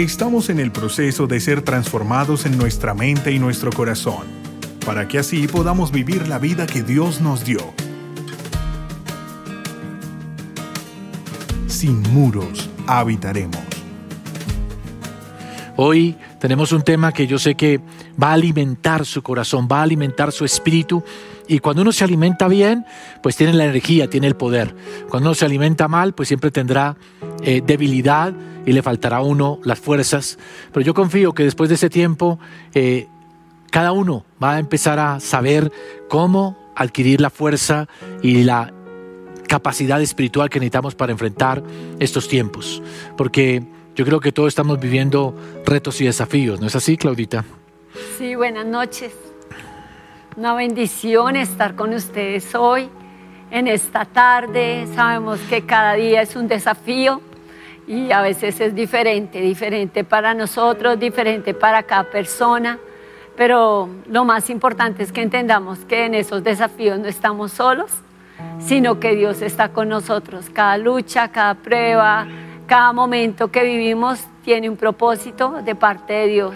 Estamos en el proceso de ser transformados en nuestra mente y nuestro corazón, para que así podamos vivir la vida que Dios nos dio. Sin muros habitaremos. Hoy tenemos un tema que yo sé que va a alimentar su corazón, va a alimentar su espíritu. Y cuando uno se alimenta bien, pues tiene la energía, tiene el poder. Cuando uno se alimenta mal, pues siempre tendrá eh, debilidad y le faltará a uno las fuerzas. Pero yo confío que después de ese tiempo, eh, cada uno va a empezar a saber cómo adquirir la fuerza y la capacidad espiritual que necesitamos para enfrentar estos tiempos. Porque yo creo que todos estamos viviendo retos y desafíos, ¿no es así, Claudita? Sí, buenas noches. Una bendición estar con ustedes hoy, en esta tarde. Sabemos que cada día es un desafío y a veces es diferente, diferente para nosotros, diferente para cada persona. Pero lo más importante es que entendamos que en esos desafíos no estamos solos, sino que Dios está con nosotros. Cada lucha, cada prueba, cada momento que vivimos tiene un propósito de parte de Dios.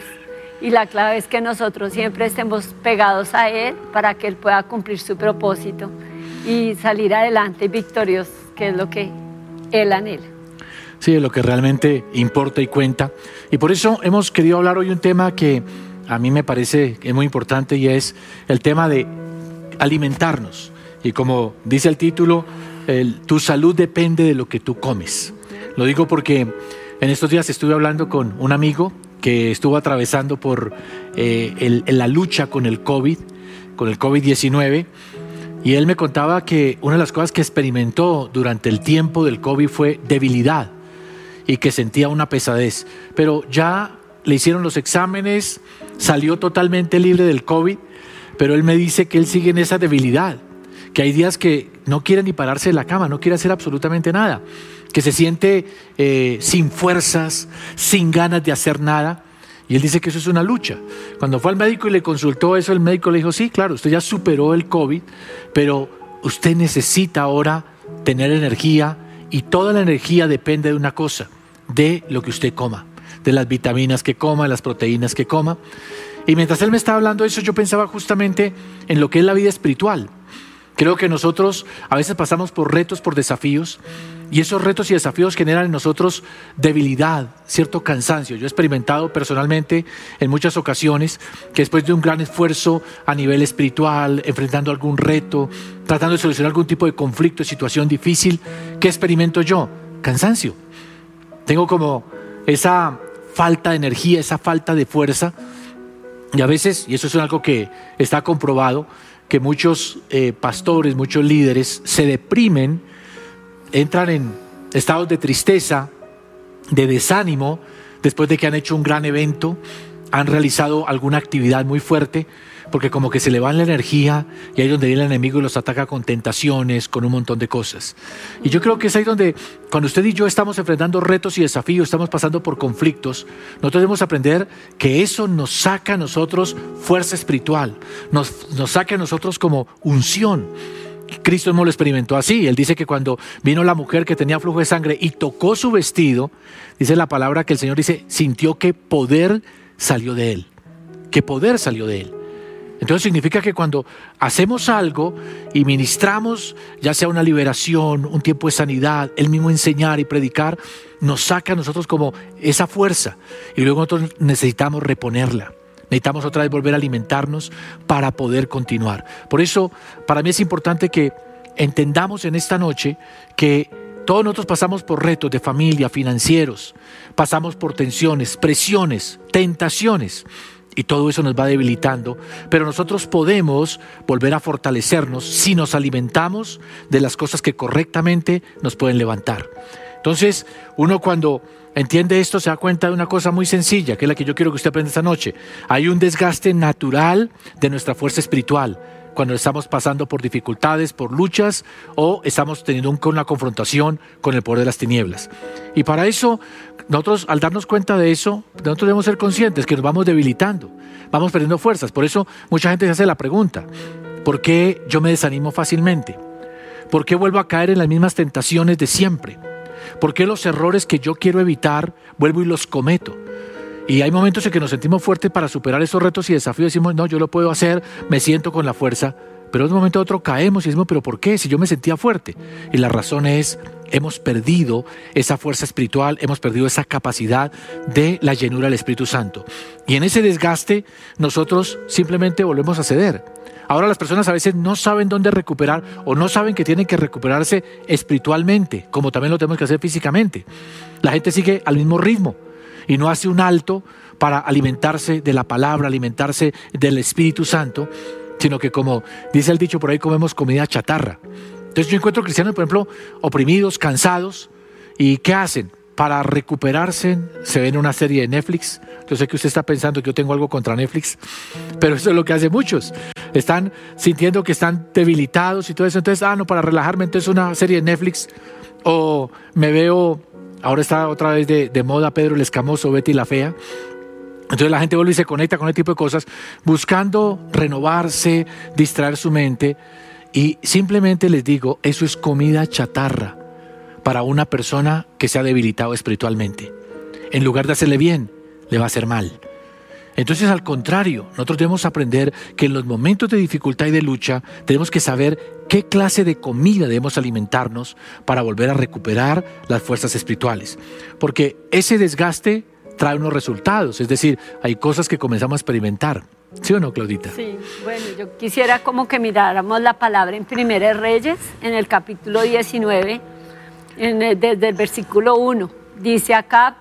Y la clave es que nosotros siempre estemos pegados a Él para que Él pueda cumplir su propósito y salir adelante victoriosos, que es lo que Él anhela. Sí, es lo que realmente importa y cuenta. Y por eso hemos querido hablar hoy un tema que a mí me parece es muy importante y es el tema de alimentarnos. Y como dice el título, tu salud depende de lo que tú comes. Lo digo porque en estos días estuve hablando con un amigo que estuvo atravesando por eh, la lucha con el COVID, con el COVID-19, y él me contaba que una de las cosas que experimentó durante el tiempo del COVID fue debilidad y que sentía una pesadez. Pero ya le hicieron los exámenes, salió totalmente libre del COVID, pero él me dice que él sigue en esa debilidad, que hay días que no quiere ni pararse de la cama, no quiere hacer absolutamente nada, que se siente eh, sin fuerzas, sin ganas de hacer nada. Y él dice que eso es una lucha. Cuando fue al médico y le consultó eso, el médico le dijo, sí, claro, usted ya superó el COVID, pero usted necesita ahora tener energía, y toda la energía depende de una cosa, de lo que usted coma, de las vitaminas que coma, de las proteínas que coma. Y mientras él me estaba hablando de eso, yo pensaba justamente en lo que es la vida espiritual. Creo que nosotros a veces pasamos por retos, por desafíos, y esos retos y desafíos generan en nosotros debilidad, cierto cansancio. Yo he experimentado personalmente en muchas ocasiones que después de un gran esfuerzo a nivel espiritual, enfrentando algún reto, tratando de solucionar algún tipo de conflicto, situación difícil, ¿qué experimento yo? Cansancio. Tengo como esa falta de energía, esa falta de fuerza. Y a veces, y eso es algo que está comprobado, que muchos eh, pastores, muchos líderes se deprimen, entran en estados de tristeza, de desánimo, después de que han hecho un gran evento, han realizado alguna actividad muy fuerte porque como que se le va la energía y ahí es donde viene el enemigo y los ataca con tentaciones, con un montón de cosas. Y yo creo que es ahí donde cuando usted y yo estamos enfrentando retos y desafíos, estamos pasando por conflictos, nosotros debemos aprender que eso nos saca a nosotros fuerza espiritual, nos, nos saca a nosotros como unción. Cristo mismo lo experimentó así. Él dice que cuando vino la mujer que tenía flujo de sangre y tocó su vestido, dice la palabra que el Señor dice, sintió que poder salió de él, que poder salió de él. Entonces significa que cuando hacemos algo y ministramos, ya sea una liberación, un tiempo de sanidad, el mismo enseñar y predicar, nos saca a nosotros como esa fuerza y luego nosotros necesitamos reponerla. Necesitamos otra vez volver a alimentarnos para poder continuar. Por eso, para mí es importante que entendamos en esta noche que todos nosotros pasamos por retos de familia, financieros, pasamos por tensiones, presiones, tentaciones y todo eso nos va debilitando, pero nosotros podemos volver a fortalecernos si nos alimentamos de las cosas que correctamente nos pueden levantar. Entonces, uno cuando entiende esto se da cuenta de una cosa muy sencilla, que es la que yo quiero que usted aprenda esta noche. Hay un desgaste natural de nuestra fuerza espiritual cuando estamos pasando por dificultades, por luchas o estamos teniendo una confrontación con el poder de las tinieblas. Y para eso nosotros al darnos cuenta de eso, nosotros debemos ser conscientes que nos vamos debilitando, vamos perdiendo fuerzas. Por eso mucha gente se hace la pregunta, ¿por qué yo me desanimo fácilmente? ¿Por qué vuelvo a caer en las mismas tentaciones de siempre? ¿Por qué los errores que yo quiero evitar vuelvo y los cometo? Y hay momentos en que nos sentimos fuertes para superar esos retos y desafíos. Decimos, no, yo lo puedo hacer, me siento con la fuerza. Pero en un momento a otro caemos y decimos, pero ¿por qué? Si yo me sentía fuerte. Y la razón es, hemos perdido esa fuerza espiritual, hemos perdido esa capacidad de la llenura del Espíritu Santo. Y en ese desgaste nosotros simplemente volvemos a ceder. Ahora las personas a veces no saben dónde recuperar o no saben que tienen que recuperarse espiritualmente, como también lo tenemos que hacer físicamente. La gente sigue al mismo ritmo y no hace un alto para alimentarse de la palabra, alimentarse del Espíritu Santo, sino que como dice el dicho por ahí, comemos comida chatarra. Entonces yo encuentro cristianos, por ejemplo, oprimidos, cansados, ¿y qué hacen? Para recuperarse, se ven una serie de Netflix. Yo sé que usted está pensando que yo tengo algo contra Netflix, pero eso es lo que hacen muchos. Están sintiendo que están debilitados y todo eso. Entonces, ah, no, para relajarme, entonces una serie de Netflix. O me veo Ahora está otra vez de, moda Pedro el Escamoso, Betty la Fea. Entonces la gente vuelve y se conecta con ese tipo de cosas, buscando renovarse, distraer su mente. Y simplemente les digo, eso es comida chatarra para una persona que se ha debilitado espiritualmente. En lugar de hacerle bien, le va a hacer mal. Entonces, al contrario, nosotros debemos aprender que en los momentos de dificultad y de lucha tenemos que saber qué clase de comida debemos alimentarnos para volver a recuperar las fuerzas espirituales. Porque ese desgaste trae unos resultados, es decir, hay cosas que comenzamos a experimentar. ¿Sí o no, Claudita? Sí, bueno, yo quisiera como que miráramos la palabra en Primeros Reyes, en el capítulo 19, desde el versículo 1. Dice acá,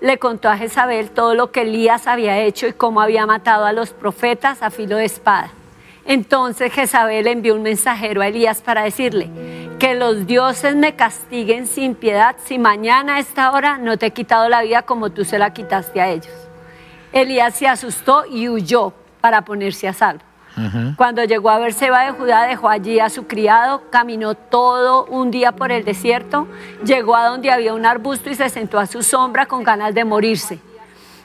le contó a Jezabel todo lo que Elías había hecho y cómo había matado a los profetas a filo de espada. Entonces Jezabel envió un mensajero a Elías para decirle, que los dioses me castiguen sin piedad si mañana a esta hora no te he quitado la vida como tú se la quitaste a ellos. Elías se asustó y huyó para ponerse a salvo. Cuando llegó a Berseba de Judá, dejó allí a su criado, caminó todo un día por el desierto, llegó a donde había un arbusto y se sentó a su sombra con ganas de morirse.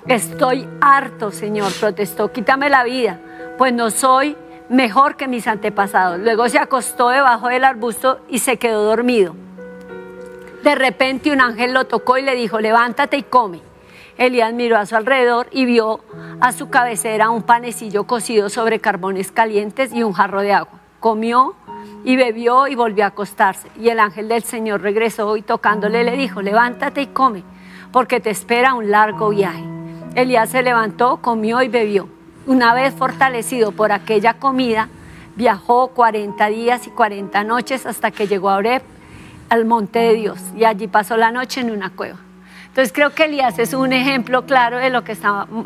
Estoy harto, Señor, protestó, quítame la vida, pues no soy mejor que mis antepasados. Luego se acostó debajo del arbusto y se quedó dormido. De repente un ángel lo tocó y le dijo, levántate y come. Elías miró a su alrededor y vio a su cabecera un panecillo cocido sobre carbones calientes y un jarro de agua. Comió y bebió y volvió a acostarse. Y el ángel del Señor regresó y tocándole le dijo, levántate y come, porque te espera un largo viaje. Elías se levantó, comió y bebió. Una vez fortalecido por aquella comida, viajó 40 días y 40 noches hasta que llegó a Oreb, al monte de Dios, y allí pasó la noche en una cueva. Entonces creo que Elías es un ejemplo claro de lo que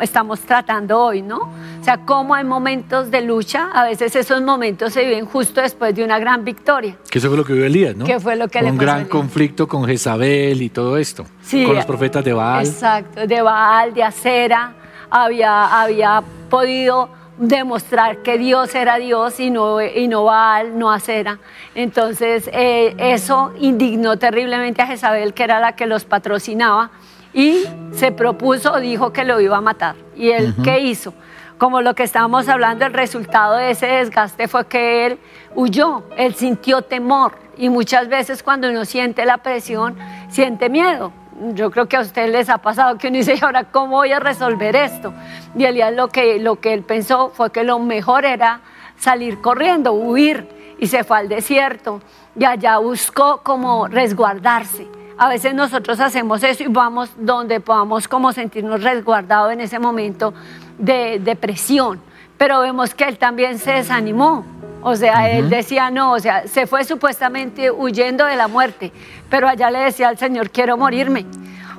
estamos tratando hoy, ¿no? O sea, cómo hay momentos de lucha, a veces esos momentos se viven justo después de una gran victoria. Que eso fue lo que vivió Elías, ¿no? Que fue lo que Un gran conflicto con Jezabel y todo esto. Sí, con los profetas de Baal. Exacto, de Baal, de Acera, había, había podido demostrar que Dios era Dios y no, y no Baal, no Acera. Entonces eh, eso indignó terriblemente a Jezabel, que era la que los patrocinaba, y se propuso, dijo que lo iba a matar. ¿Y él qué hizo? Como lo que estábamos hablando, el resultado de ese desgaste fue que él huyó, él sintió temor. Y muchas veces cuando uno siente la presión, siente miedo yo creo que a ustedes les ha pasado que uno dice, ¿y ahora cómo voy a resolver esto? Y Elías lo que, lo que él pensó fue que lo mejor era salir corriendo, huir, y se fue al desierto, y allá buscó como resguardarse. A veces nosotros hacemos eso y vamos donde podamos como sentirnos resguardados en ese momento de depresión, pero vemos que él también se desanimó o sea, él decía no, o sea, se fue supuestamente huyendo de la muerte, pero allá le decía al Señor, quiero morirme.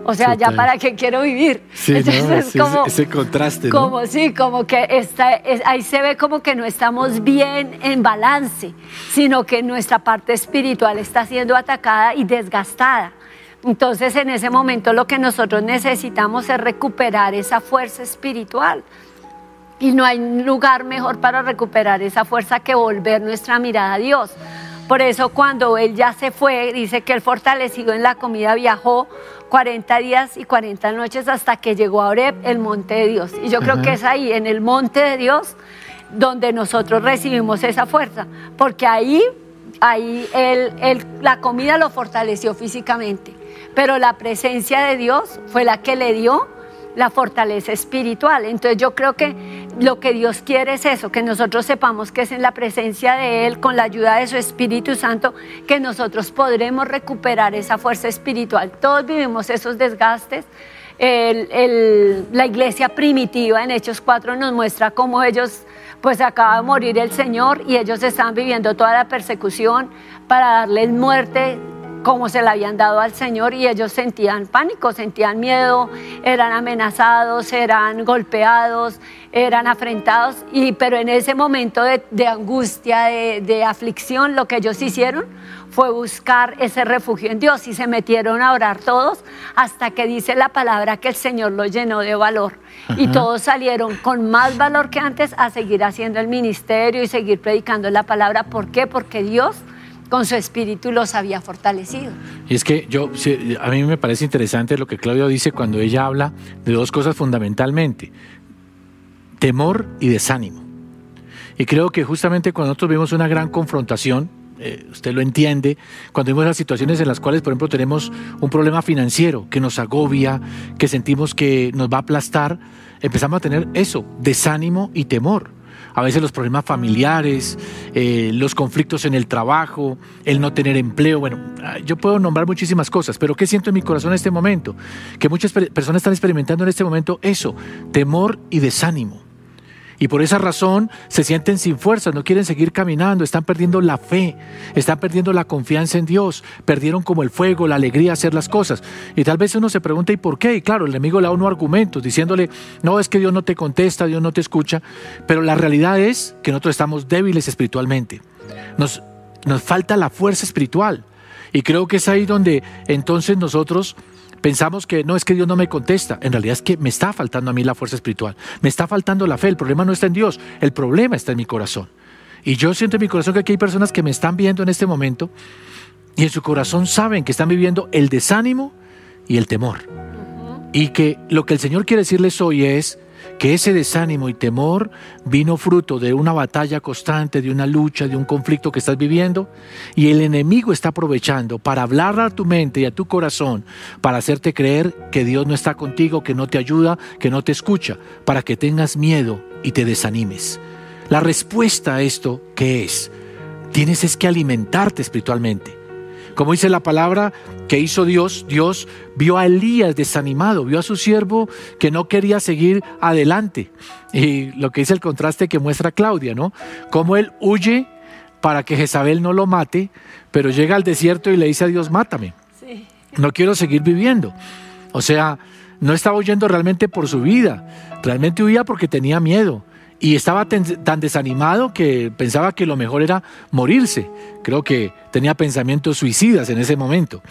O sea, ya para qué quiero vivir. Sí, Entonces, como, ese contraste. Como sí, como que está, ahí se ve como que no estamos bien en balance, sino que nuestra parte espiritual está siendo atacada y desgastada. Entonces, en ese momento lo que nosotros necesitamos es recuperar esa fuerza espiritual. Y no hay lugar mejor para recuperar esa fuerza que volver nuestra mirada a Dios. Por eso cuando él ya se fue, dice que el fortalecido en la comida viajó 40 días y 40 noches hasta que llegó a Oreb, el monte de Dios. Y yo creo que es ahí, en el monte de Dios, donde nosotros recibimos esa fuerza. Porque ahí ahí él, la comida lo fortaleció físicamente, pero la presencia de Dios fue la que le dio la fortaleza espiritual. Entonces yo creo que lo que Dios quiere es eso, que nosotros sepamos que es en la presencia de Él, con la ayuda de su Espíritu Santo, que nosotros podremos recuperar esa fuerza espiritual. Todos vivimos esos desgastes. la iglesia primitiva en Hechos 4 nos muestra cómo ellos, pues acaba de morir el Señor y ellos están viviendo toda la persecución para darles muerte como se la habían dado al Señor y ellos sentían pánico, sentían miedo, eran amenazados, eran golpeados, eran afrentados, y, pero en ese momento de, angustia, de, de, aflicción, lo que ellos hicieron fue buscar ese refugio en Dios y se metieron a orar todos hasta que dice la palabra que el Señor los llenó de valor. Y todos salieron con más valor que antes a seguir haciendo el ministerio y seguir predicando la palabra. ¿Por qué? Porque Dios con su espíritu los había fortalecido. Y es que yo, a mí me parece interesante lo que Claudio dice cuando ella habla de dos cosas fundamentalmente, temor y desánimo. Y creo que justamente cuando nosotros vemos una gran confrontación, eh, usted lo entiende, cuando vemos las situaciones en las cuales, por ejemplo, tenemos un problema financiero que nos agobia, que sentimos que nos va a aplastar, empezamos a tener eso, desánimo y temor a veces los problemas familiares, eh, los conflictos en el trabajo, el no tener empleo. Bueno, ah, yo puedo nombrar muchísimas cosas, pero ¿qué siento en mi corazón en este momento? Que muchas personas están experimentando en este momento eso, temor y desánimo. Y por esa razón se sienten sin fuerza, no quieren seguir caminando, están perdiendo la fe, están perdiendo la confianza en Dios, perdieron como el fuego, la alegría de hacer las cosas. Y tal vez uno se pregunta, ¿y por qué? Y claro, el enemigo le da unos argumentos diciéndole, no, es que Dios no te contesta, Dios no te escucha, pero la realidad es que nosotros estamos débiles espiritualmente. Nos falta la fuerza espiritual. Y creo que es ahí donde entonces nosotros Pensamos que no es que Dios no me contesta, en realidad es que me está faltando a mí la fuerza espiritual, me está faltando la fe, el problema no está en Dios, el problema está en mi corazón. Y yo siento en mi corazón que aquí hay personas que me están viendo en este momento y en su corazón saben que están viviendo el desánimo y el temor. Y que lo que el Señor quiere decirles hoy es, que ese desánimo y temor vino fruto de una batalla constante, de una lucha, de un conflicto que estás viviendo, y el enemigo está aprovechando para hablar a tu mente y a tu corazón, para hacerte creer que Dios no está contigo, que no te ayuda, que no te escucha, para que tengas miedo y te desanimes. La respuesta a esto, ¿qué es? Tienes es que alimentarte espiritualmente. Como dice la palabra que hizo Dios, Dios vio a Elías desanimado, vio a su siervo que no quería seguir adelante. Y lo que dice el contraste que muestra Claudia, ¿no? Cómo él huye para que Jezabel no lo mate, pero llega al desierto y le dice a Dios, mátame. No quiero seguir viviendo. O sea, no estaba huyendo realmente por su vida, realmente huía porque tenía miedo y estaba tan desanimado que pensaba que lo mejor era morirse. Creo que tenía pensamientos suicidas en ese momento.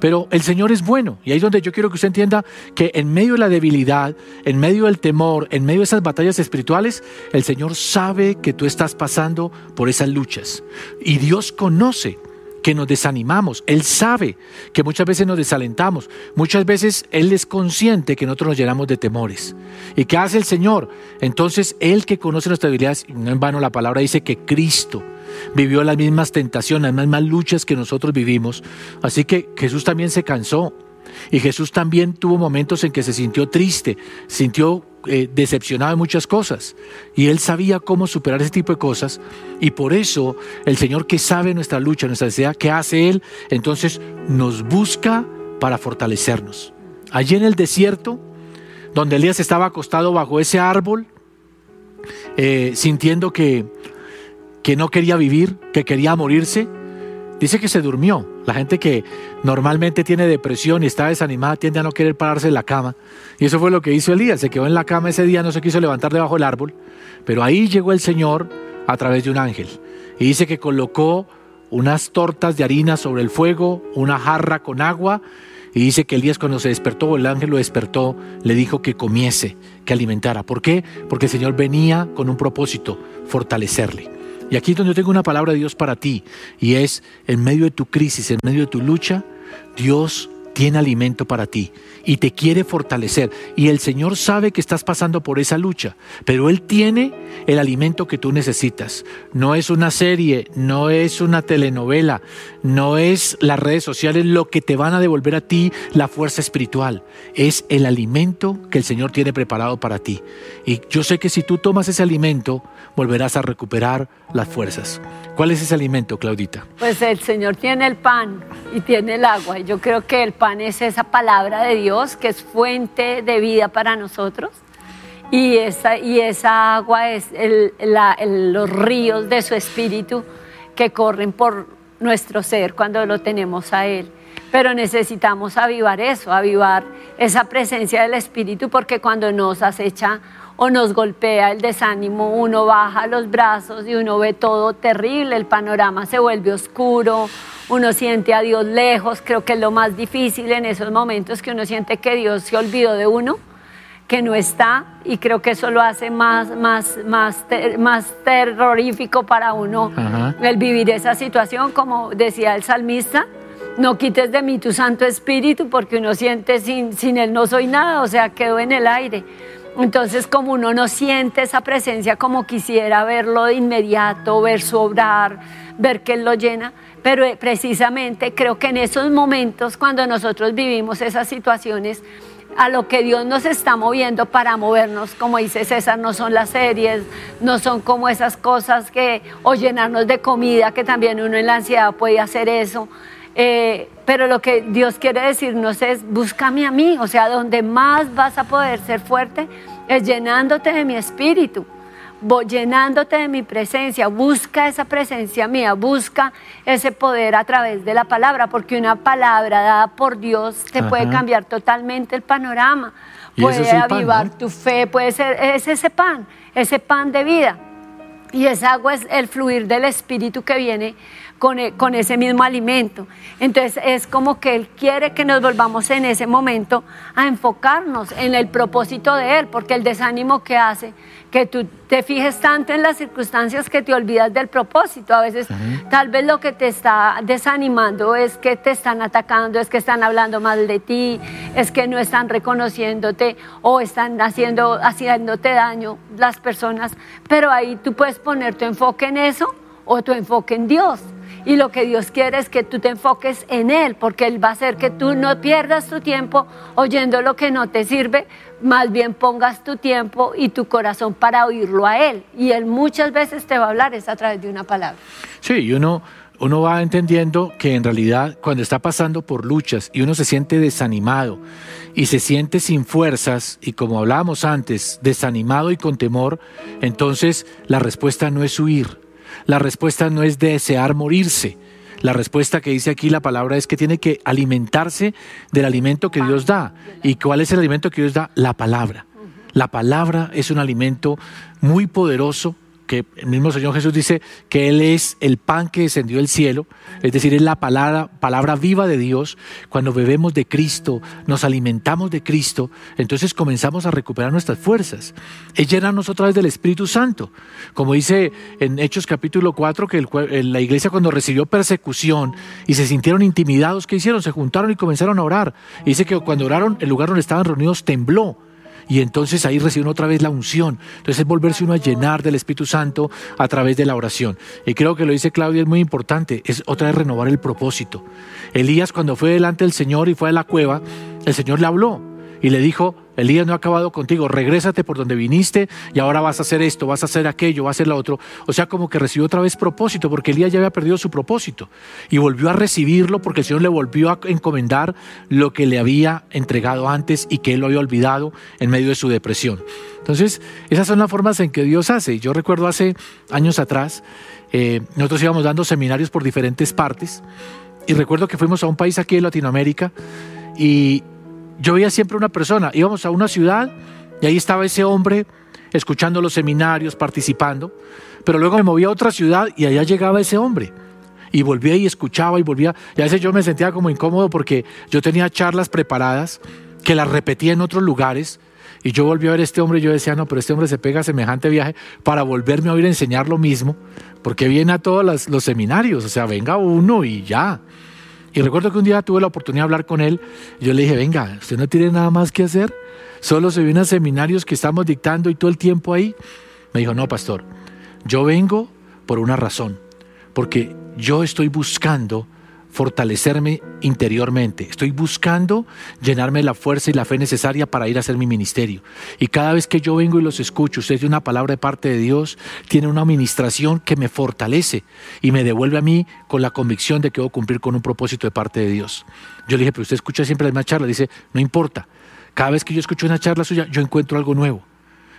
Pero el Señor es bueno y ahí es donde yo quiero que usted entienda que en medio de la debilidad, en medio del temor, en medio de esas batallas espirituales, el Señor sabe que tú estás pasando por esas luchas y Dios conoce que nos desanimamos. Él sabe que muchas veces nos desalentamos. Muchas veces Él es consciente que nosotros nos llenamos de temores. ¿Y qué hace el Señor? Entonces, Él que conoce nuestras debilidades, no en vano la palabra dice que Cristo vivió las mismas tentaciones, las mismas luchas que nosotros vivimos. Así que Jesús también se cansó. Y Jesús también tuvo momentos en que se sintió triste, sintió eh, decepcionado en muchas cosas. Y él sabía cómo superar ese tipo de cosas. Y por eso el Señor que sabe nuestra lucha, nuestra necesidad, ¿qué hace Él? Entonces nos busca para fortalecernos. Allí en el desierto, donde Elías estaba acostado bajo ese árbol, eh, sintiendo que, que no quería vivir, que quería morirse, dice que se durmió. La gente que normalmente tiene depresión y está desanimada tiende a no querer pararse en la cama. Y eso fue lo que hizo Elías. Se quedó en la cama ese día, no se quiso levantar debajo del árbol. Pero ahí llegó el Señor a través de un ángel. Y dice que colocó unas tortas de harina sobre el fuego, una jarra con agua. Y dice que Elías cuando se despertó, el ángel lo despertó, le dijo que comiese, que alimentara. ¿Por qué? Porque el Señor venía con un propósito, fortalecerle. Y aquí es donde yo tengo una palabra de Dios para ti. Y es, en medio de tu crisis, en medio de tu lucha, Dios tiene alimento para ti y te quiere fortalecer. Y el Señor sabe que estás pasando por esa lucha, pero Él tiene el alimento que tú necesitas. No es una serie, no es una telenovela, no es las redes sociales lo que te van a devolver a ti la fuerza espiritual. Es el alimento que el Señor tiene preparado para ti. Y yo sé que si tú tomas ese alimento, volverás a recuperar las fuerzas. ¿Cuál es ese alimento, Claudita? Pues el Señor tiene el pan y tiene el agua. Y yo creo que el pan es esa palabra de Dios que es fuente de vida para nosotros. Y esa, y esa agua es los ríos de su espíritu que corren por nuestro ser cuando lo tenemos a Él. Pero necesitamos avivar eso, avivar esa presencia del Espíritu, porque cuando nos acecha o nos golpea el desánimo, uno baja los brazos y uno ve todo terrible, el panorama se vuelve oscuro, uno siente a Dios lejos, creo que es lo más difícil en esos momentos que uno siente que Dios se olvidó de uno, que no está, y creo que eso lo hace más, más, más, más terrorífico para uno el vivir esa situación, como decía el salmista. No quites de mí tu Santo Espíritu porque uno siente sin, sin Él no soy nada, o sea, quedo en el aire. Entonces, como uno no siente esa presencia como quisiera verlo de inmediato, ver su obrar, ver que Él lo llena, pero eh, precisamente creo que en esos momentos, cuando nosotros vivimos esas situaciones, a lo que Dios nos está moviendo para movernos, como dice César, no son las series, no son como esas cosas que, o llenarnos de comida, que también uno en la ansiedad puede hacer eso. Eh, pero lo que Dios quiere decirnos es, búscame a mí, o sea, donde más vas a poder ser fuerte es llenándote de mi espíritu, llenándote de mi presencia, busca esa presencia mía, busca ese poder a través de la palabra, porque una palabra dada por Dios te puede cambiar totalmente el panorama, puede avivar tu fe, puede ser, es ese pan, ese pan de vida. Y esa agua es el fluir del espíritu que viene e, con, ese mismo alimento. Entonces es como que Él quiere que nos volvamos en ese momento a enfocarnos en el propósito de Él, porque el desánimo que hace que tú te fijes tanto en las circunstancias que te olvidas del propósito. A veces tal vez lo que te está desanimando es que te están atacando, es que están hablando mal de ti, es que no están reconociéndote o están haciendo, haciéndote daño las personas. Pero ahí tú puedes poner tu enfoque en eso o tu enfoque en Dios. Y lo que Dios quiere es que tú te enfoques en Él, porque Él va a hacer que tú no pierdas tu tiempo oyendo lo que no te sirve, más bien pongas tu tiempo y tu corazón para oírlo a Él. Y Él muchas veces te va a hablar es a través de una palabra. Sí, y uno, uno va entendiendo que en realidad cuando está pasando por luchas y uno se siente desanimado y se siente sin fuerzas y como hablábamos antes, desanimado y con temor, entonces la respuesta no es huir la respuesta no es desear morirse. La respuesta que dice aquí la palabra es que tiene que alimentarse del alimento que Dios da. ¿Y cuál es el alimento que Dios da? La palabra. La palabra es un alimento muy poderoso que el mismo Señor Jesús dice que Él es el pan que descendió del cielo, es decir, es la palabra, palabra viva de Dios. Cuando bebemos de Cristo, nos alimentamos de Cristo, entonces comenzamos a recuperar nuestras fuerzas. Es llenarnos otra vez del Espíritu Santo. Como dice en Hechos capítulo 4, que la iglesia cuando recibió persecución y se sintieron intimidados, ¿qué hicieron? Se juntaron y comenzaron a orar. dice que cuando oraron, el lugar donde estaban reunidos tembló y entonces ahí reciben otra vez la unción. Entonces es volverse uno a llenar del Espíritu Santo a través de la oración. Y creo que lo dice Claudia, es muy importante, es otra vez renovar el propósito. Elías cuando fue delante del Señor y fue a la cueva, el Señor le habló y le dijo, Elías no ha acabado contigo, regrésate por donde viniste y ahora vas a hacer esto, vas a hacer aquello, vas a hacer lo otro. O sea, como que recibió otra vez propósito, porque Elías ya había perdido su propósito y volvió a recibirlo porque el Señor le volvió a encomendar lo que le había entregado antes y que él lo había olvidado en medio de su depresión. Entonces, esas son las formas en que Dios hace. Yo recuerdo hace años atrás, eh, nosotros íbamos dando seminarios por diferentes partes y recuerdo que fuimos a un país aquí en Latinoamérica y yo veía siempre una persona, íbamos a una ciudad y ahí estaba ese hombre escuchando los seminarios, participando, pero luego me movía a otra ciudad y allá llegaba ese hombre. Y volvía y escuchaba y volvía. Y a veces yo me sentía como incómodo porque yo tenía charlas preparadas que las repetía en otros lugares. Y yo volví a ver a este hombre y yo decía, no, pero este hombre se pega a semejante viaje para volverme a oír enseñar lo mismo, porque viene a todos los, los seminarios, o sea, venga uno y ya. Y recuerdo que un día tuve la oportunidad de hablar con él. Y yo le dije, venga, ¿usted no tiene nada más que hacer? Solo se vienen seminarios que estamos dictando y todo el tiempo ahí. Me dijo, no, pastor, yo vengo por una razón. Porque yo estoy buscando fortalecerme interiormente. Estoy buscando llenarme la fuerza y la fe necesaria para ir a hacer mi ministerio. Y cada vez que yo vengo y los escucho, usted una palabra de parte de Dios, tiene una administración que me fortalece y me devuelve a mí con la convicción de que a cumplir con un propósito de parte de Dios. Yo le dije, pero usted escucha siempre la misma charla. Dice, no importa. Cada vez que yo escucho una charla suya, yo encuentro algo nuevo.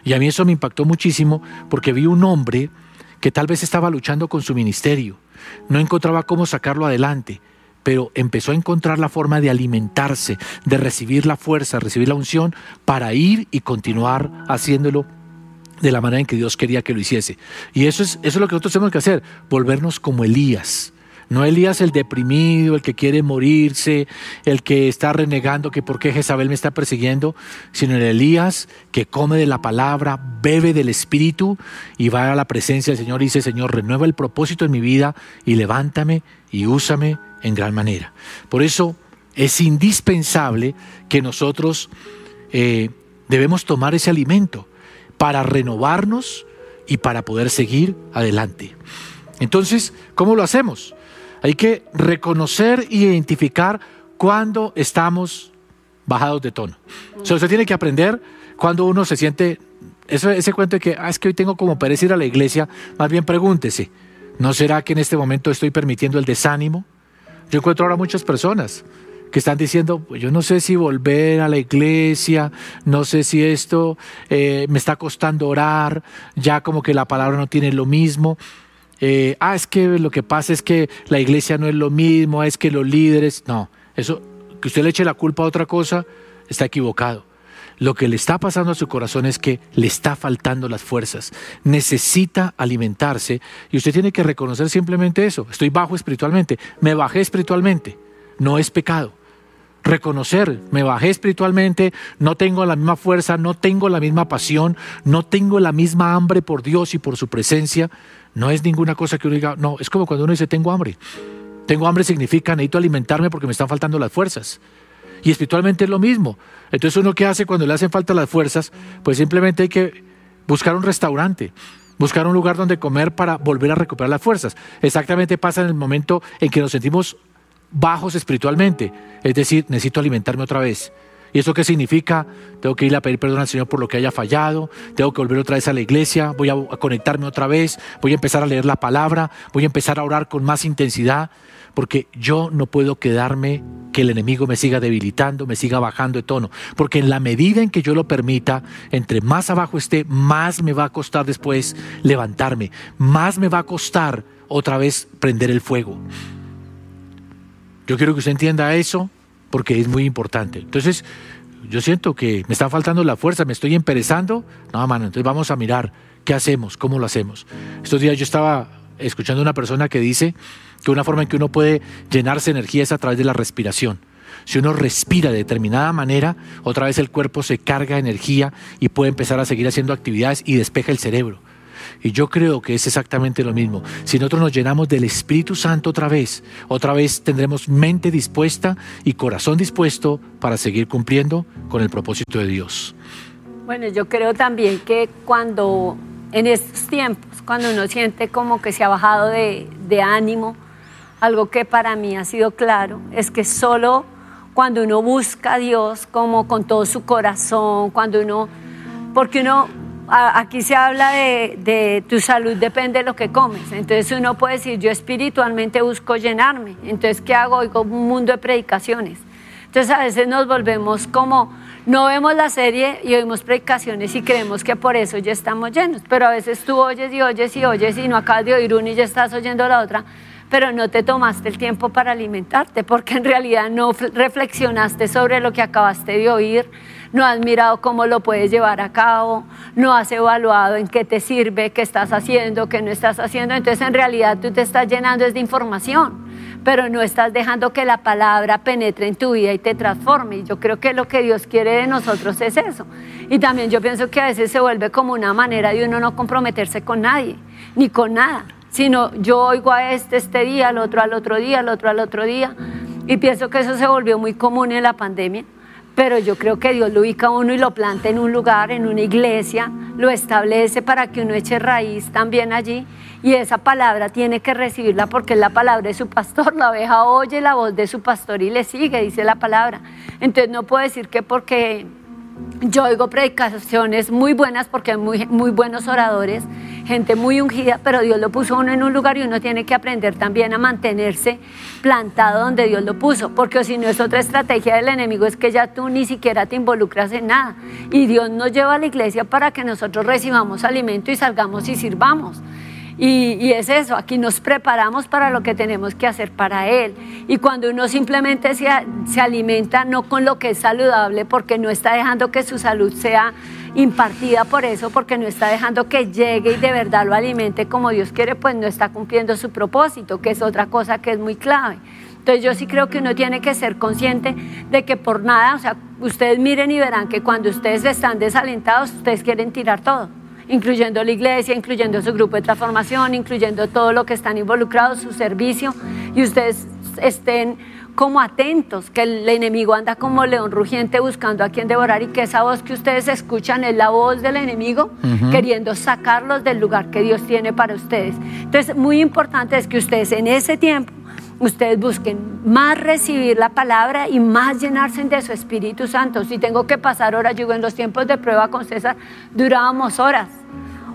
Y a mí eso me impactó muchísimo porque vi un hombre que tal vez estaba luchando con su ministerio no encontraba cómo sacarlo adelante, pero empezó a encontrar la forma de alimentarse, de recibir la fuerza, recibir la unción para ir y continuar haciéndolo de la manera en que Dios quería que lo hiciese. Y eso es, eso es lo que nosotros tenemos que hacer, volvernos como Elías. No Elías el deprimido, el que quiere morirse, el que está renegando que por qué Jezabel me está persiguiendo, sino el Elías que come de la palabra, bebe del Espíritu y va a la presencia del Señor y dice, Señor, renueva el propósito en mi vida y levántame y úsame en gran manera. Por eso es indispensable que nosotros eh, debemos tomar ese alimento para renovarnos y para poder seguir adelante. Entonces, ¿cómo lo hacemos? Hay que reconocer y identificar cuando estamos bajados de tono. O sea, usted tiene que aprender cuando uno se siente, ese cuento de que, ah, es que hoy tengo como pereza ir a la iglesia, más bien pregúntese, ¿no será que en este momento estoy permitiendo el desánimo? Yo encuentro ahora muchas personas que están diciendo, pues yo no sé si volver a la iglesia, no sé si esto eh, me está costando orar, ya como que la palabra no tiene lo mismo. Eh, ah, es que lo que pasa es que la iglesia no es lo mismo, es que los líderes, no, eso, que usted le eche la culpa a otra cosa, está equivocado. Lo que le está pasando a su corazón es que le está faltando las fuerzas, necesita alimentarse y usted tiene que reconocer simplemente eso, estoy bajo espiritualmente, me bajé espiritualmente, no es pecado. Reconocer, me bajé espiritualmente, no tengo la misma fuerza, no tengo la misma pasión, no tengo la misma hambre por Dios y por su presencia, no es ninguna cosa que uno diga, no, es como cuando uno dice tengo hambre. Tengo hambre significa necesito alimentarme porque me están faltando las fuerzas. Y espiritualmente es lo mismo. Entonces uno qué hace cuando le hacen falta las fuerzas, pues simplemente hay que buscar un restaurante, buscar un lugar donde comer para volver a recuperar las fuerzas. Exactamente pasa en el momento en que nos sentimos bajos espiritualmente, es decir, necesito alimentarme otra vez. ¿Y eso qué significa? Tengo que ir a pedir perdón al Señor por lo que haya fallado, tengo que volver otra vez a la iglesia, voy a, conectarme otra vez, voy a empezar a leer la palabra, voy a empezar a orar con más intensidad, porque yo no puedo quedarme que el enemigo me siga debilitando, me siga bajando de tono, porque en la medida en que yo lo permita, entre más abajo esté, más me va a costar después levantarme, más me va a costar otra vez prender el fuego. Yo quiero que usted entienda eso porque es muy importante. Entonces, yo siento que me está faltando la fuerza, me estoy emperezando. No, mano, entonces vamos a mirar qué hacemos, cómo lo hacemos. Estos días yo estaba escuchando a una persona que dice que una forma en que uno puede llenarse energía es a través de la respiración. Si uno respira de determinada manera, otra vez el cuerpo se carga de energía y puede empezar a seguir haciendo actividades y despeja el cerebro. Y yo creo que es exactamente lo mismo. Si nosotros nos llenamos del Espíritu Santo otra vez, otra vez tendremos mente dispuesta y corazón dispuesto para seguir cumpliendo con el propósito de Dios. Bueno, yo creo también que cuando en estos tiempos, cuando uno siente como que se ha bajado de ánimo, algo que para mí ha sido claro es que solo cuando uno busca a Dios como con todo su corazón, cuando uno, porque uno aquí se habla de, tu salud depende de lo que comes. Entonces uno puede decir, yo espiritualmente busco llenarme. Entonces, ¿qué hago? Oigo un mundo de predicaciones. Entonces a veces nos volvemos como, no vemos la serie y oímos predicaciones y creemos que por eso ya estamos llenos. Pero a veces tú oyes y oyes y oyes y no acabas de oír una y ya estás oyendo la otra pero no te tomaste el tiempo para alimentarte, porque en realidad no reflexionaste sobre lo que acabaste de oír, no has mirado cómo lo puedes llevar a cabo, no has evaluado en qué te sirve, qué estás haciendo, qué no estás haciendo. Entonces en realidad tú te estás llenando de información, pero no estás dejando que la palabra penetre en tu vida y te transforme. Y yo creo que lo que Dios quiere de nosotros es eso. Y también yo pienso que a veces se vuelve como una manera de uno no comprometerse con nadie, ni con nada, sino yo oigo a este este día, al otro al otro día, al otro al otro día. Y pienso que eso se volvió muy común en la pandemia. Pero yo creo que Dios lo ubica a uno y lo planta en un lugar, en una iglesia, lo establece para que uno eche raíz también allí. Y esa palabra tiene que recibirla porque es la palabra de su pastor, la oveja oye la voz de su pastor y le sigue, dice la palabra. Entonces no puedo decir que porque yo oigo predicaciones muy buenas porque hay muy, muy buenos oradores, gente muy ungida, pero Dios lo puso uno en un lugar y uno tiene que aprender también a mantenerse plantado donde Dios lo puso, porque si no es otra estrategia del enemigo, es que ya tú ni siquiera te involucras en nada. Y Dios nos lleva a la iglesia para que nosotros recibamos alimento y salgamos y sirvamos. Y, es eso, aquí nos preparamos para lo que tenemos que hacer para Él. Y cuando uno simplemente se, se alimenta no con lo que es saludable, porque no está dejando que su salud sea impartida por eso, porque no está dejando que llegue y de verdad lo alimente como Dios quiere, pues no está cumpliendo su propósito, que es otra cosa que es muy clave. Entonces yo sí creo que uno tiene que ser consciente de que por nada, o sea, ustedes miren y verán que cuando ustedes están desalentados, ustedes quieren tirar todo incluyendo la iglesia, incluyendo su grupo de transformación, incluyendo todo lo que están involucrados, su servicio, y ustedes estén como atentos, que el enemigo anda como león rugiente buscando a quien devorar y que esa voz que ustedes escuchan es la voz del enemigo queriendo sacarlos del lugar que Dios tiene para ustedes. Entonces, muy importante es que ustedes en ese tiempo ustedes busquen más recibir la palabra y más llenarse de su Espíritu Santo. Si tengo que pasar horas, yo en los tiempos de prueba con César durábamos horas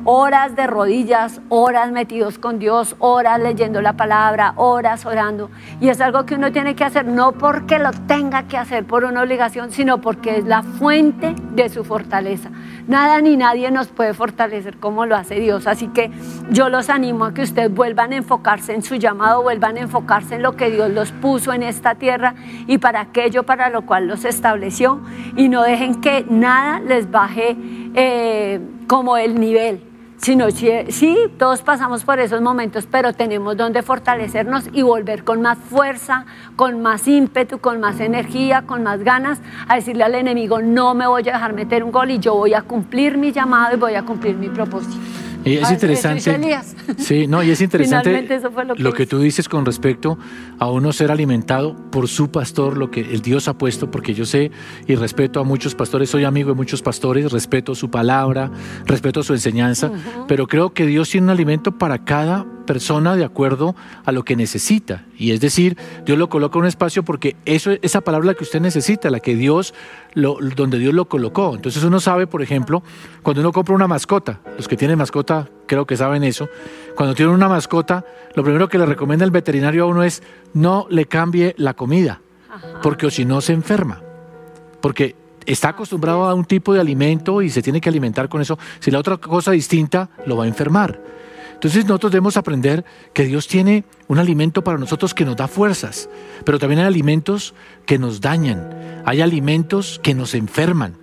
horas de rodillas, horas metidos con Dios, horas leyendo la palabra, horas orando. Y es algo que uno tiene que hacer no porque lo tenga que hacer por una obligación, sino porque es la fuente de su fortaleza. Nada ni nadie nos puede fortalecer como lo hace Dios. Así que yo los animo a que ustedes vuelvan a enfocarse en su llamado, vuelvan a enfocarse en lo que Dios los puso en esta tierra y para aquello para lo cual los estableció. Y no dejen que nada les baje eh, como el nivel sino sí, todos pasamos por esos momentos, pero tenemos donde fortalecernos y volver con más fuerza, con más ímpetu, con más energía, con más ganas, a decirle al enemigo, no me voy a dejar meter un gol y yo voy a cumplir mi llamado y voy a cumplir mi propósito. Y es interesante. Sí, no, y es interesante lo, que, tú dices con respecto a uno ser alimentado por su pastor, lo que el Dios ha puesto, porque yo sé y respeto a muchos pastores, soy amigo de muchos pastores, respeto su palabra, respeto su enseñanza, pero creo que Dios tiene un alimento para cada persona de acuerdo a lo que necesita. Y es decir, Dios lo coloca en un espacio porque eso, esa palabra que usted necesita, la que Dios, lo, donde Dios lo colocó. Entonces uno sabe, por ejemplo, cuando uno compra una mascota, los que tienen mascota creo que saben eso, cuando tienen una mascota, lo primero que le recomienda el veterinario a uno es no le cambie la comida, porque o si no se enferma. Porque está acostumbrado a un tipo de alimento y se tiene que alimentar con eso. Si la otra cosa distinta lo va a enfermar. Entonces nosotros debemos aprender que Dios tiene un alimento para nosotros que nos da fuerzas, pero también hay alimentos que nos dañan, hay alimentos que nos enferman,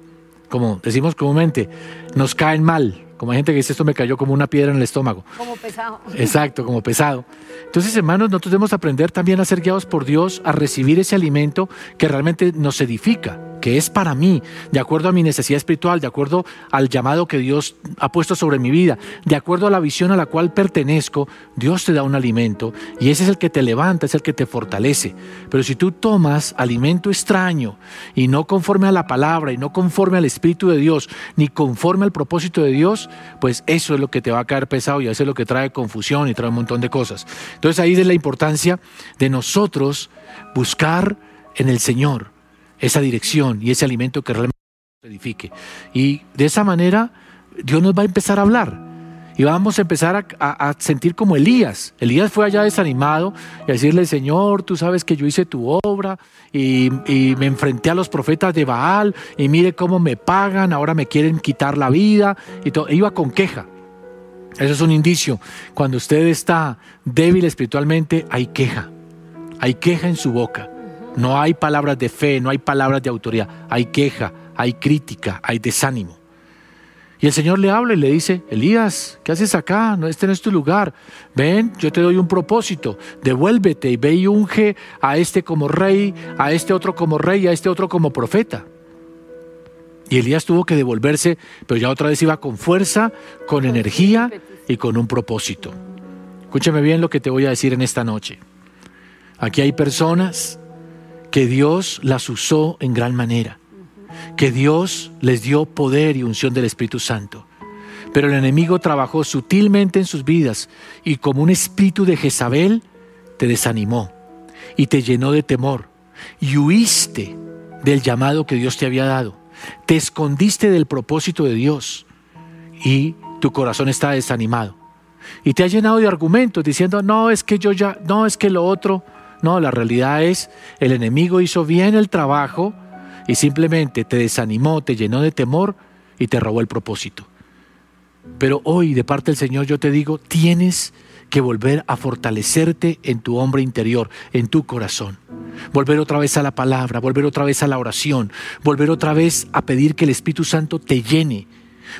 como decimos comúnmente, nos caen mal, como hay gente que dice esto me cayó como una piedra en el estómago. Como pesado. Exacto, como pesado. Entonces, hermanos, nosotros debemos aprender también a ser guiados por Dios, a recibir ese alimento que realmente nos edifica que es para mí, de acuerdo a mi necesidad espiritual, de acuerdo al llamado que Dios ha puesto sobre mi vida, de acuerdo a la visión a la cual pertenezco, Dios te da un alimento y ese es el que te levanta, es el que te fortalece. Pero si tú tomas alimento extraño y no conforme a la palabra y no conforme al Espíritu de Dios, ni conforme al propósito de Dios, pues eso es lo que te va a caer pesado y eso es lo que trae confusión y trae un montón de cosas. Entonces ahí es la importancia de nosotros buscar en el Señor esa dirección y ese alimento que realmente nos edifique. Y de esa manera Dios nos va a empezar a hablar. Y vamos a empezar a, sentir como Elías. Elías fue allá desanimado y a decirle, Señor, tú sabes que yo hice tu obra y, me enfrenté a los profetas de Baal y mire cómo me pagan, ahora me quieren quitar la vida. Y todo. iba con queja. Eso es un indicio. Cuando usted está débil espiritualmente, hay queja. Hay queja en su boca. No hay palabras de fe, no hay palabras de autoridad, hay queja, hay crítica, hay desánimo. Y el Señor le habla y le dice, Elías, ¿qué haces acá? No, este no es tu lugar. Ven, yo te doy un propósito. Devuélvete y ve y unge a este como rey, a este otro como rey, a este otro como profeta. Y Elías tuvo que devolverse, pero ya otra vez iba con fuerza, con energía y con un propósito. Escúchame bien lo que te voy a decir en esta noche. Aquí hay personas que Dios las usó en gran manera, que Dios les dio poder y unción del Espíritu Santo. Pero el enemigo trabajó sutilmente en sus vidas y como un espíritu de Jezabel te desanimó y te llenó de temor y huiste del llamado que Dios te había dado. Te escondiste del propósito de Dios y tu corazón está desanimado. Y te ha llenado de argumentos diciendo, no, es que yo ya, no, es que lo otro. No, la realidad es, el enemigo hizo bien el trabajo y simplemente te desanimó, te llenó de temor y te robó el propósito. Pero hoy, de parte del Señor, yo te digo, tienes que volver a fortalecerte en tu hombre interior, en tu corazón. Volver otra vez a la palabra, volver otra vez a la oración, volver otra vez a pedir que el Espíritu Santo te llene.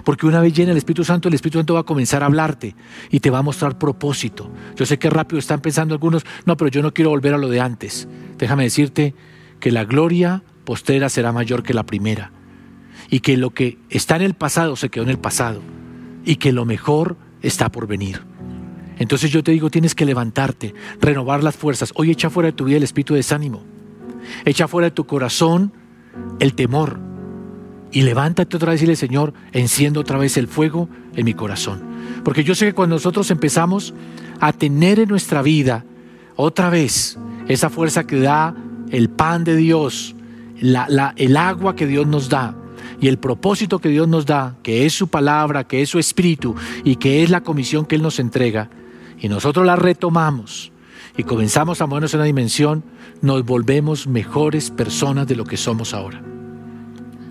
Porque una vez llena el Espíritu Santo, el Espíritu Santo va a comenzar a hablarte y te va a mostrar propósito. Yo sé que rápido están pensando algunos, no, pero yo no quiero volver a lo de antes. Déjame decirte que la gloria postera será mayor que la primera. Y que lo que está en el pasado se quedó en el pasado. Y que lo mejor está por venir. Entonces yo te digo, tienes que levantarte, renovar las fuerzas. Hoy echa fuera de tu vida el espíritu de desánimo. Echa fuera de tu corazón el temor. Y levántate otra vez y dile, Señor, enciendo otra vez el fuego en mi corazón. Porque yo sé que cuando nosotros empezamos a tener en nuestra vida otra vez esa fuerza que da el pan de Dios, el agua que Dios nos da, y el propósito que Dios nos da, que es su palabra, que es su espíritu y que es la comisión que Él nos entrega, y nosotros la retomamos y comenzamos a movernos en una dimensión, nos volvemos mejores personas de lo que somos ahora.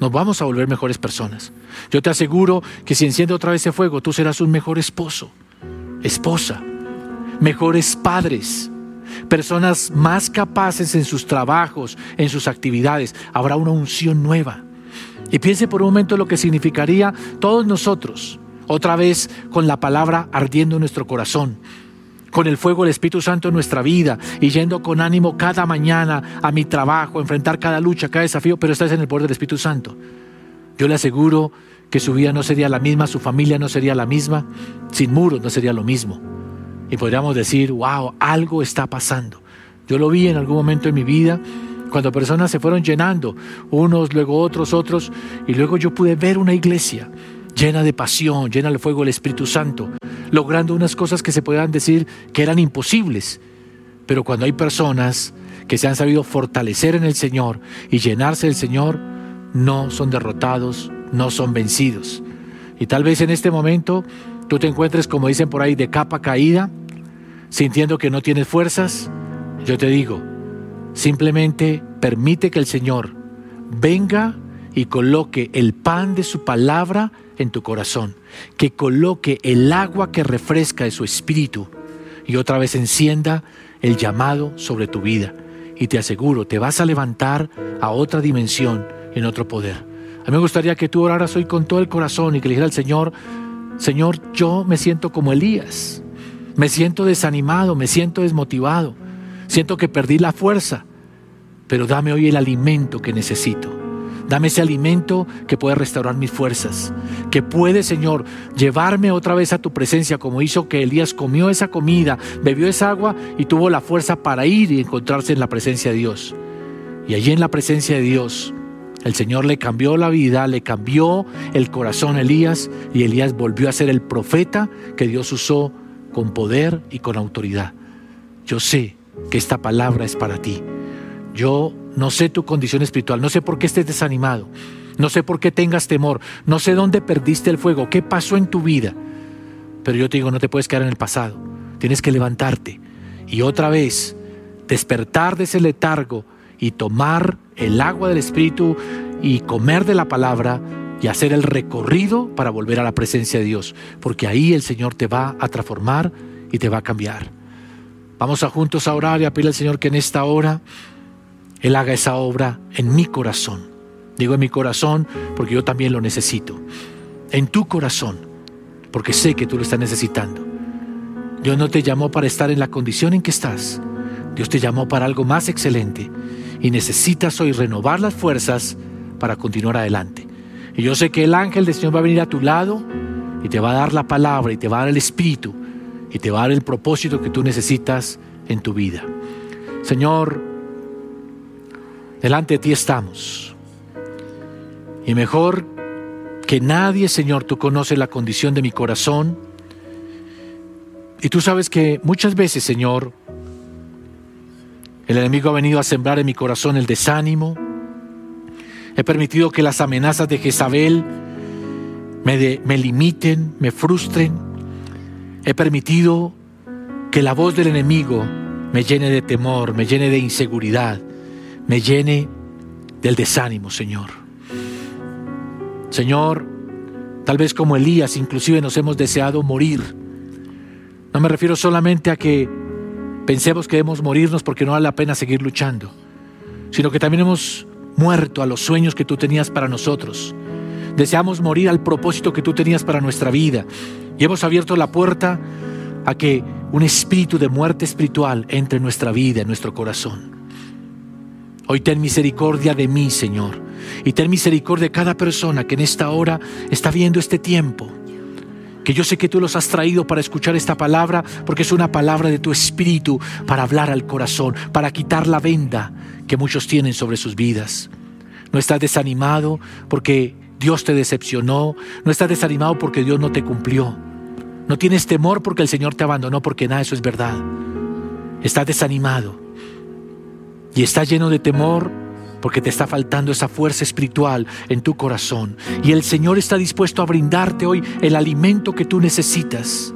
Nos vamos a volver mejores personas. Yo te aseguro que si enciende otra vez ese fuego, tú serás un mejor esposo, esposa, mejores padres, personas más capaces en sus trabajos, en sus actividades. Habrá una unción nueva. Y piense por un momento lo que significaría todos nosotros otra vez con la palabra ardiendo en nuestro corazón, con el fuego del Espíritu Santo en nuestra vida y yendo con ánimo cada mañana a mi trabajo, enfrentar cada lucha, cada desafío, pero estás en el poder del Espíritu Santo. Yo le aseguro que su vida no sería la misma, su familia no sería la misma, sin muros no sería lo mismo. Y podríamos decir, wow, algo está pasando. Yo lo vi en algún momento en mi vida cuando personas se fueron llenando, unos, luego otros, otros, y luego yo pude ver una iglesia llena de pasión, llena de fuego del Espíritu Santo, logrando unas cosas que se puedan decir que eran imposibles. Pero cuando hay personas que se han sabido fortalecer en el Señor y llenarse del Señor, no son derrotados, no son vencidos. Y tal vez en este momento tú te encuentres, como dicen por ahí, de capa caída, sintiendo que no tienes fuerzas. Yo te digo, simplemente permite que el Señor venga y coloque el pan de su palabra en tu corazón, que coloque el agua que refresca de su espíritu y otra vez encienda el llamado sobre tu vida. Y te aseguro, te vas a levantar a otra dimensión, en otro poder. A mí me gustaría que tú oraras hoy con todo el corazón y que le dijera al Señor, Señor, yo me siento como Elías, me siento desanimado, me siento desmotivado, siento que perdí la fuerza, pero dame hoy el alimento que necesito. Dame ese alimento que puede restaurar mis fuerzas, que puede, Señor, llevarme otra vez a tu presencia, como hizo que Elías comió esa comida, bebió esa agua y tuvo la fuerza para ir y encontrarse en la presencia de Dios. Y allí en la presencia de Dios, el Señor le cambió la vida, le cambió el corazón a Elías y Elías volvió a ser el profeta que Dios usó con poder y con autoridad. Yo sé que esta palabra es para ti. Yo no sé tu condición espiritual, no sé por qué estés desanimado, no sé por qué tengas temor, no sé dónde perdiste el fuego, qué pasó en tu vida. Pero yo te digo, no te puedes quedar en el pasado, tienes que levantarte y otra vez despertar de ese letargo y tomar el agua del Espíritu y comer de la palabra y hacer el recorrido para volver a la presencia de Dios, porque ahí el Señor te va a transformar y te va a cambiar. Vamos a juntos a orar y a pedirle al Señor que en esta hora él haga esa obra en mi corazón. Digo en mi corazón porque yo también lo necesito. En tu corazón, porque sé que tú lo estás necesitando. Dios no te llamó para estar en la condición en que estás. Dios te llamó para algo más excelente. Y necesitas hoy renovar las fuerzas para continuar adelante. Y yo sé que el ángel del Señor va a venir a tu lado y te va a dar la palabra y te va a dar el espíritu y te va a dar el propósito que tú necesitas en tu vida. Señor, delante de ti estamos. Y mejor que nadie, Señor, tú conoces la condición de mi corazón. Y tú sabes que muchas veces, Señor, el enemigo ha venido a sembrar en mi corazón el desánimo. He permitido que las amenazas de Jezabel me, limiten, me frustren. He permitido que la voz del enemigo me llene de temor, me llene de inseguridad, me llene del desánimo, Señor. Señor, tal vez como Elías, inclusive nos hemos deseado morir. No me refiero solamente a que pensemos que debemos morirnos porque no vale la pena seguir luchando, sino que también hemos muerto a los sueños que tú tenías para nosotros. Deseamos morir al propósito que tú tenías para nuestra vida y hemos abierto la puerta a que un espíritu de muerte espiritual entre en nuestra vida, en nuestro corazón. Hoy ten misericordia de mí, Señor, y ten misericordia de cada persona que en esta hora está viendo este tiempo. Que yo sé que tú los has traído para escuchar esta palabra, porque es una palabra de tu espíritu para hablar al corazón, para quitar la venda que muchos tienen sobre sus vidas. No estás desanimado porque Dios te decepcionó, no estás desanimado porque Dios no te cumplió. No tienes temor porque el Señor te abandonó, porque nada eso es verdad. Estás desanimado y estás lleno de temor porque te está faltando esa fuerza espiritual en tu corazón. Y el Señor está dispuesto a brindarte hoy el alimento que tú necesitas.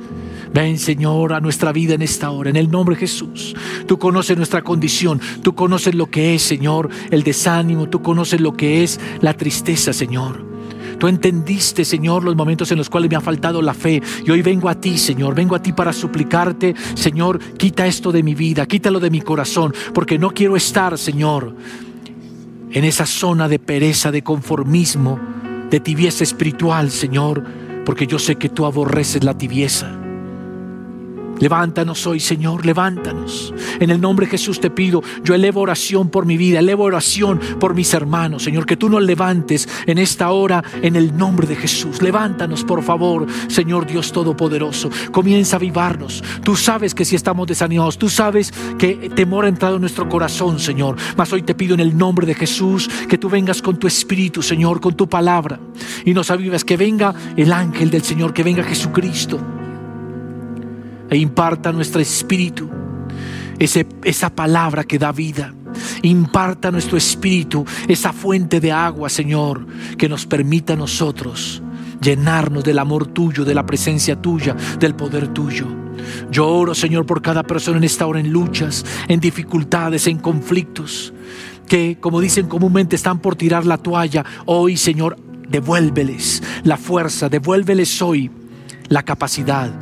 Ven, Señor, a nuestra vida en esta hora, en el nombre de Jesús. Tú conoces nuestra condición, tú conoces lo que es, Señor, el desánimo, tú conoces lo que es la tristeza, Señor. Tú entendiste, Señor, los momentos en los cuales me ha faltado la fe. Y hoy vengo a ti, Señor. Vengo a ti para suplicarte, Señor, quita esto de mi vida, quítalo de mi corazón, porque no quiero estar, Señor, en esa zona de pereza, de conformismo, de tibieza espiritual, Señor, porque yo sé que tú aborreces la tibieza. Levántanos hoy, Señor, levántanos. En el nombre de Jesús te pido, yo elevo oración por mi vida, elevo oración por mis hermanos, Señor, que tú nos levantes en esta hora en el nombre de Jesús. Levántanos, por favor, Señor Dios Todopoderoso. Comienza a avivarnos. Tú sabes que si estamos desanimados, tú sabes que temor ha entrado en nuestro corazón, Señor. Mas hoy te pido en el nombre de Jesús que tú vengas con tu espíritu, Señor, con tu palabra y nos avivas, que venga el ángel del Señor, que venga Jesucristo e imparta nuestro espíritu ese, esa palabra que da vida. Imparta nuestro espíritu esa fuente de agua, Señor, que nos permita a nosotros llenarnos del amor tuyo, de la presencia tuya, del poder tuyo. Yo oro, Señor, por cada persona en esta hora en luchas, en dificultades, en conflictos, que, como dicen comúnmente, están por tirar la toalla. Hoy, Señor, devuélveles la fuerza, devuélveles hoy la capacidad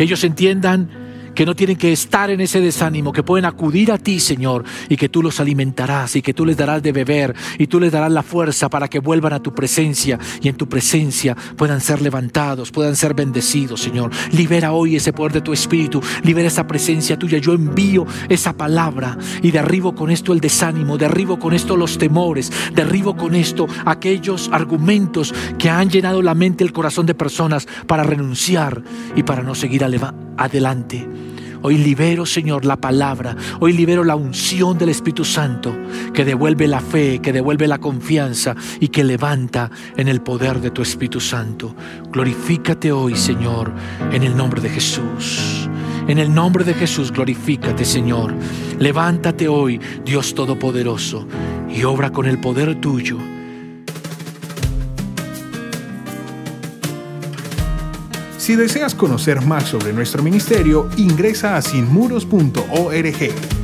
que ellos entiendan que no tienen que estar en ese desánimo, que pueden acudir a ti, Señor, y que tú los alimentarás y que tú les darás de beber y tú les darás la fuerza para que vuelvan a tu presencia y en tu presencia puedan ser levantados, puedan ser bendecidos, Señor. Libera hoy ese poder de tu espíritu, libera esa presencia tuya. Yo envío esa palabra y derribo con esto el desánimo, derribo con esto los temores, derribo con esto aquellos argumentos que han llenado la mente el corazón de personas para renunciar y para no seguir adelante. Hoy libero, Señor, la palabra. Hoy libero la unción del Espíritu Santo que devuelve la fe, que devuelve la confianza y que levanta en el poder de tu Espíritu Santo. Glorifícate hoy, Señor, en el nombre de Jesús. En el nombre de Jesús, glorifícate, Señor. Levántate hoy, Dios Todopoderoso, y obra con el poder tuyo Si deseas conocer más sobre nuestro ministerio, ingresa a sinmuros.org.